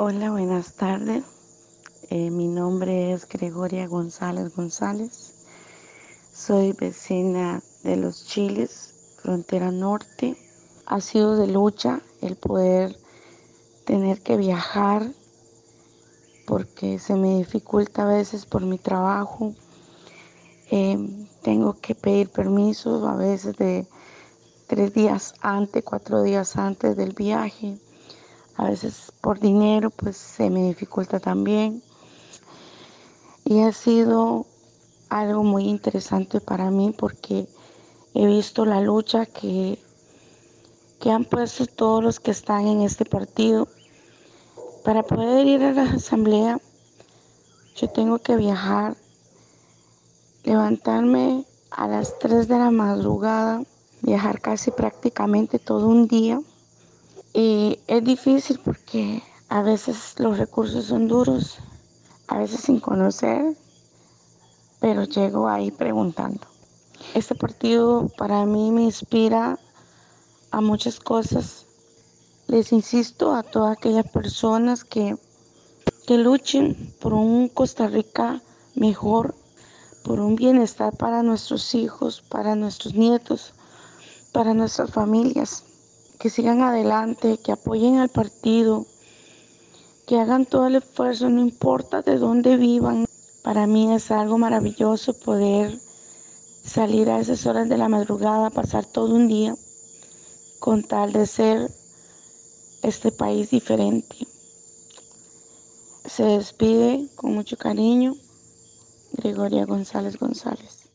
Hola, buenas tardes. Eh, mi nombre es Gregoria González González. Soy vecina de los Chiles, frontera norte. Ha sido de lucha el poder tener que viajar porque se me dificulta a veces por mi trabajo. Eh, tengo que pedir permiso a veces de tres días antes, cuatro días antes del viaje a veces por dinero pues se me dificulta también. Y ha sido algo muy interesante para mí porque he visto la lucha que, que han puesto todos los que están en este partido. Para poder ir a la asamblea yo tengo que viajar, levantarme a las 3 de la madrugada, viajar casi prácticamente todo un día y es difícil porque a veces los recursos son duros, a veces sin conocer, pero llego ahí preguntando. Este partido para mí me inspira a muchas cosas. Les insisto a todas aquellas personas que, que luchen por un Costa Rica mejor, por un bienestar para nuestros hijos, para nuestros nietos, para nuestras familias que sigan adelante, que apoyen al partido, que hagan todo el esfuerzo, no importa de dónde vivan. Para mí es algo maravilloso poder salir a esas horas de la madrugada, pasar todo un día con tal de ser este país diferente. Se despide con mucho cariño Gregoria González González.